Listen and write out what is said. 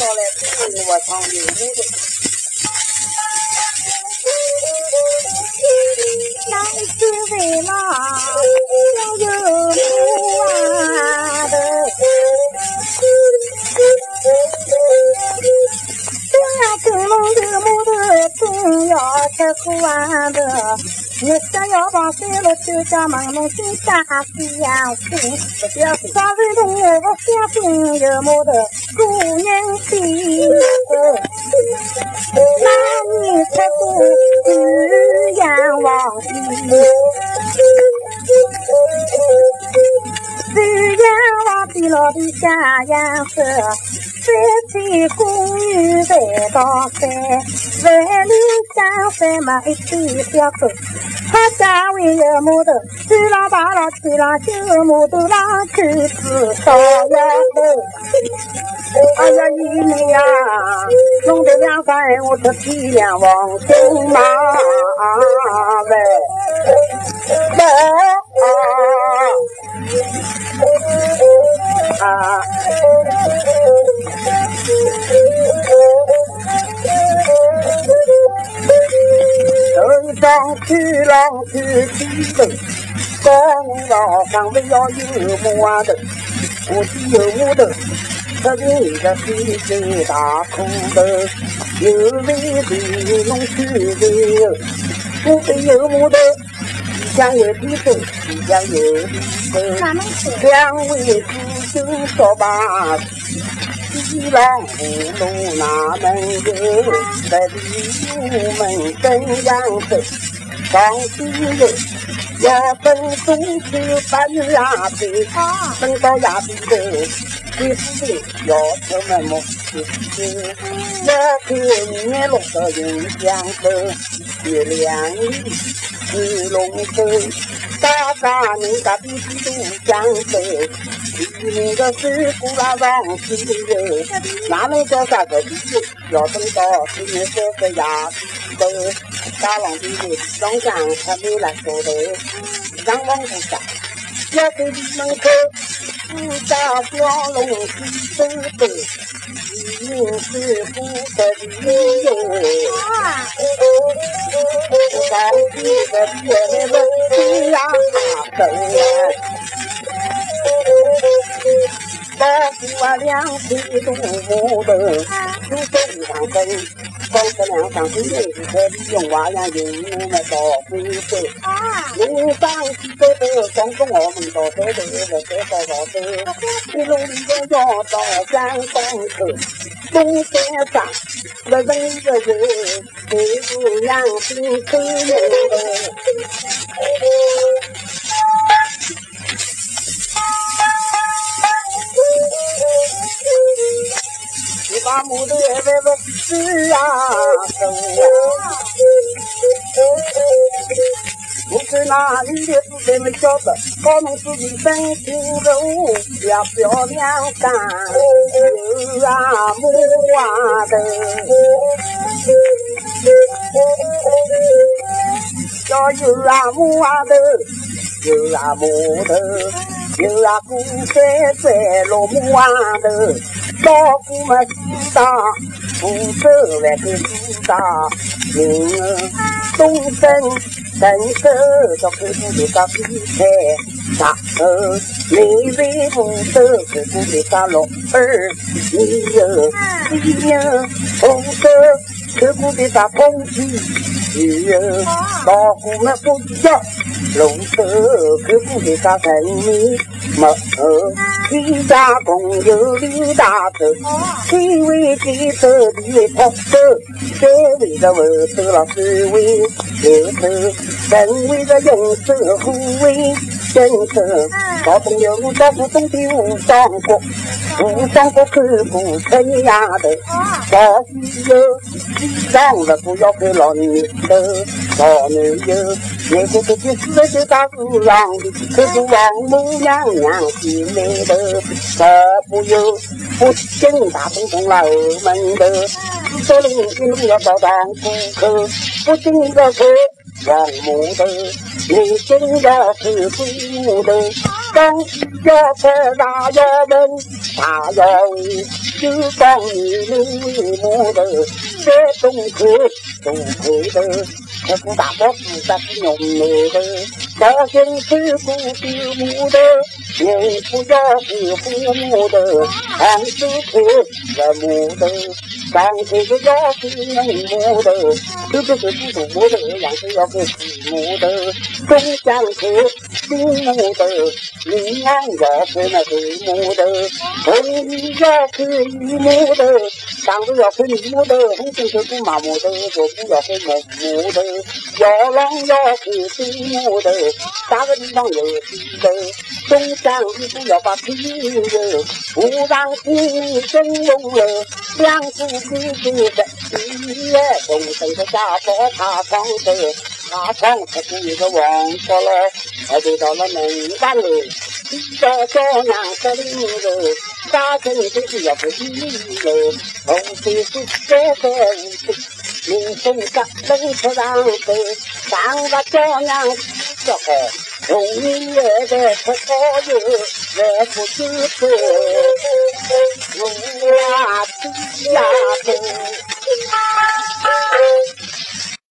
到来，我唱的。男子为郎要有母啊的，家跟龙有母的，真要吃苦啊的。你想要把水落就家忙弄心下相心，啥人同我相信有母的姑娘心。那年出过玉阳王帝，玉阳王帝老的下阳色。三千宫女在当山，万里江山嘛一起小走。他家为有木头，西郎大郎西郎修木头郎去子烧窑头。哎呀，姨妹呀，弄得两三我是皮亮王金马喂喂头一张去浪去低头，高老上面要有木头，我是有木头，特别一个西山大苦头，有为地弄去的，我是有木头，西江有地头，西江有两位弟兄说吧。西郎葫芦那门口，十里木门登阳头，放西头要登中秋半崖边，登到崖边头，几夫人要出门么？要看日落到云江头，月亮里是龙头，大家人家比比都相守。那个是古老王子哟，哪能叫啥个地？要等到十年三十呀，都大王的庄稼还没来收头，让王不下，要在你门口，不家小龙西走走，一定是不得的哟。王子的爹们是呀，走啊。老夫啊，两腿都木头，手手上分，光着两双腿，可比用娃样用我们到飞走。路上去走走，光着我们到走走，走走。到到走，一路里头要到山东头，东山上那人一个人，背着两瓶酒头是啊走啊，我在那里的是谁没晓得？搞弄自己身体肉，要漂亮干有啊木啊的，要有啊木啊的，有啊木头，有啊古山山落木啊的。老夫们知道，福州那个知道，明儿东升镇守叫客户的啥比赛，然后每位福州客户的啥老儿，你有你有福州客户的啥风气，你有老夫们不叫龙州客户的啥神秘。么哦，一家共有六大洲，七位接手，地位跑走，三位的后走了，四位留守，人为的用手护卫镇守。高中有招呼中的武装国，武装国看不成丫头，高西有西上了不要看老女头，老女有。那个自己死了就打死上的，可是王母娘娘心里头，这不有不进大东东老门头，四周邻居都要到当户口，不进一个口王母的，你进的是祖母的，当要吃大要问，大要为就当你为母的，在东口东口的，不大宝不大是用的，高兴是父是母的，人不要是父母的，俺是父是母的。上天是也是父母的，特别是父母的，样是要父母的，中江是母的，临安要是那父母的，红衣要是姨母的，上头要是姨母的，红军是姑妈母的，左不要是母母的，要郎要是父母的，三个地方有是的，中江一不要把皮的，不让心里生用了，两子。弟弟的，你也东升的家宝他床的，nó sáng thật như các bọn cho là ở từ đó nó mình bán lười. Cho cho nàng cho đi rồi, ta cũng cứ chỉ gặp đi rồi ông thì cứ chế thế mình không cắt lấy cho đang từ sáng và cho nàng cho họ không như thế để thật khó giữ để phụ chữ từ Hãy subscribe không bỏ lỡ những video hấp dẫn